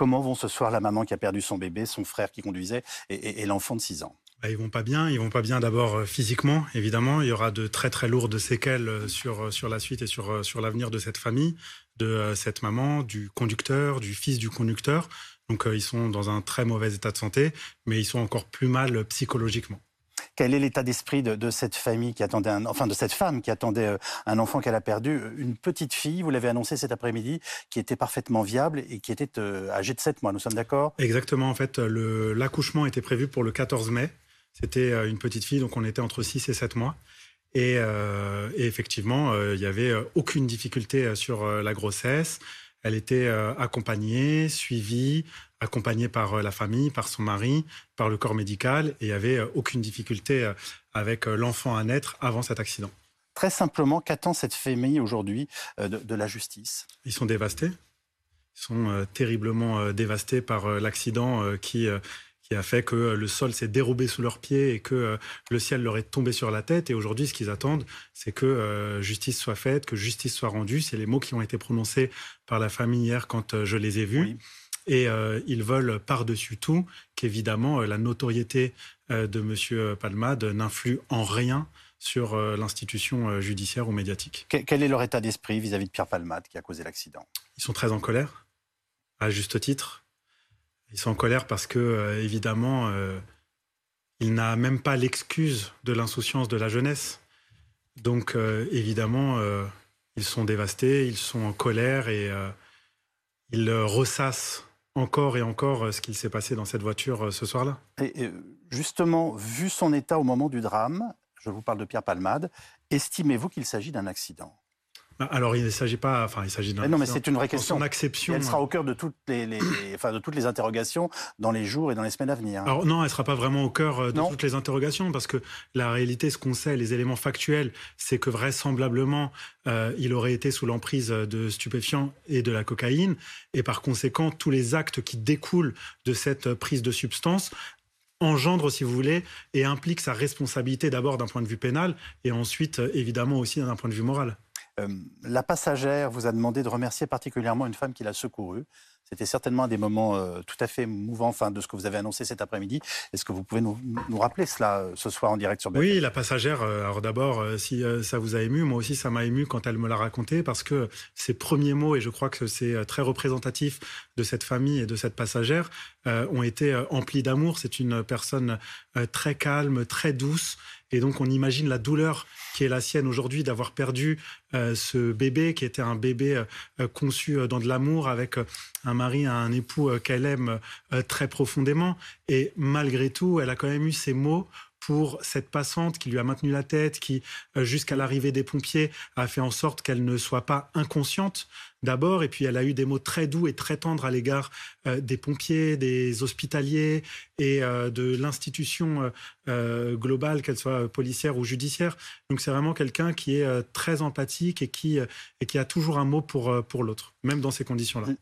comment vont ce soir la maman qui a perdu son bébé, son frère qui conduisait et, l'enfant de 6 ans? Bah, ils vont pas bien. Ils vont pas bien d'abord euh, physiquement, évidemment. Il y aura de très très lourdes séquelles euh, sur euh, sur la suite et sur sur l'avenir de cette famille, de cette maman, du conducteur, du fils du conducteur. Donc ils sont dans un très mauvais état de santé, mais ils sont encore plus mal psychologiquement. Quel est l'état d'esprit de, cette famille qui attendait un, enfin de cette femme qui attendait euh, un enfant qu'elle a perdu, une petite fille, vous l'avez annoncé cet après-midi, qui était parfaitement viable et qui était euh, âgée de 7 mois, nous sommes d'accord? Exactement, en fait, l'accouchement était prévu pour le 14 mai. C'était euh, une petite fille, donc on était entre 6 et 7 mois. Et, et effectivement, il n'y avait aucune difficulté sur la grossesse. Elle était accompagnée, suivie, accompagnée par euh, la famille, par son mari, par le corps médical, et il n'y avait euh, aucune difficulté euh, avec l'enfant à naître avant cet accident. Très simplement, qu'attend cette famille aujourd'hui de, la justice? Ils sont dévastés. Ils sont terriblement dévastés par l'accident qui, qui a fait que le sol s'est dérobé sous leurs pieds et que le ciel leur est tombé sur la tête. Et aujourd'hui, ce qu'ils attendent, c'est que justice soit faite, que justice soit rendue. C'est les mots qui ont été prononcés par la famille hier quand je les ai vus. Et euh, ils veulent par-dessus tout qu'évidemment euh, la notoriété euh, de M. Palmade n'influe en rien sur l'institution judiciaire ou médiatique. Quel est leur état d'esprit vis-à-vis de Pierre Palmade qui a causé l'accident? Ils sont très en colère, à juste titre. Ils sont en colère parce que, évidemment, il n'a même pas l'excuse de l'insouciance de la jeunesse. Donc, évidemment, ils sont dévastés, ils sont en colère et ils ressassent encore et encore euh, ce qu'il s'est passé dans cette voiture euh, ce soir-là. Et justement, vu son état au moment du drame, je vous parle de Pierre Palmade, estimez-vous qu'il s'agit d'un accident? Alors, il ne s'agit pas. Enfin, il s'agit d'un. Non, mais c'est une vraie question. Son acception. elle sera au cœur de toutes les, enfin, de toutes les interrogations dans les jours et dans les semaines à venir. Alors non, elle ne sera pas vraiment au cœur euh, de toutes les interrogations parce que la réalité, ce qu'on sait, les éléments factuels, c'est que vraisemblablement, euh, il aurait été sous l'emprise de stupéfiants et de la cocaïne, et par conséquent, tous les actes qui découlent de cette prise de substance engendre, si vous voulez, et impliquent sa responsabilité d'abord d'un point de vue pénal et ensuite, euh, évidemment, aussi d'un point de vue moral. Euh, la passagère vous a demandé de remercier particulièrement une femme qui l'a secourue. C'était certainement un des moments euh, tout à fait mouvants enfin, de ce que vous avez annoncé cet après-midi. Est-ce que vous pouvez nous, rappeler cela euh, ce soir en direct sur BFM? Oui, la passagère, alors d'abord, si ça vous a ému, moi aussi ça m'a ému quand elle me l'a raconté parce que ses premiers mots, et je crois que c'est très représentatif de cette famille et de cette passagère, ont été emplis d'amour. C'est une personne très calme, très douce et donc on imagine la douleur qui est la sienne aujourd'hui d'avoir perdu euh, ce bébé qui était un bébé euh, conçu euh, dans de l'amour avec un mari, un époux qu'elle aime très profondément. Et malgré tout, elle a quand même eu ces mots pour cette passante qui lui a maintenu la tête, qui, jusqu'à l'arrivée des pompiers, a fait en sorte qu'elle ne soit pas inconsciente d'abord, et puis elle a eu des mots très doux et très tendres à l'égard euh, des pompiers, des hospitaliers et euh, de l'institution euh, globale, qu'elle soit policière ou judiciaire. Donc c'est vraiment quelqu'un qui est très empathique et qui, et qui a toujours un mot pour, pour l'autre, même dans ces conditions-là.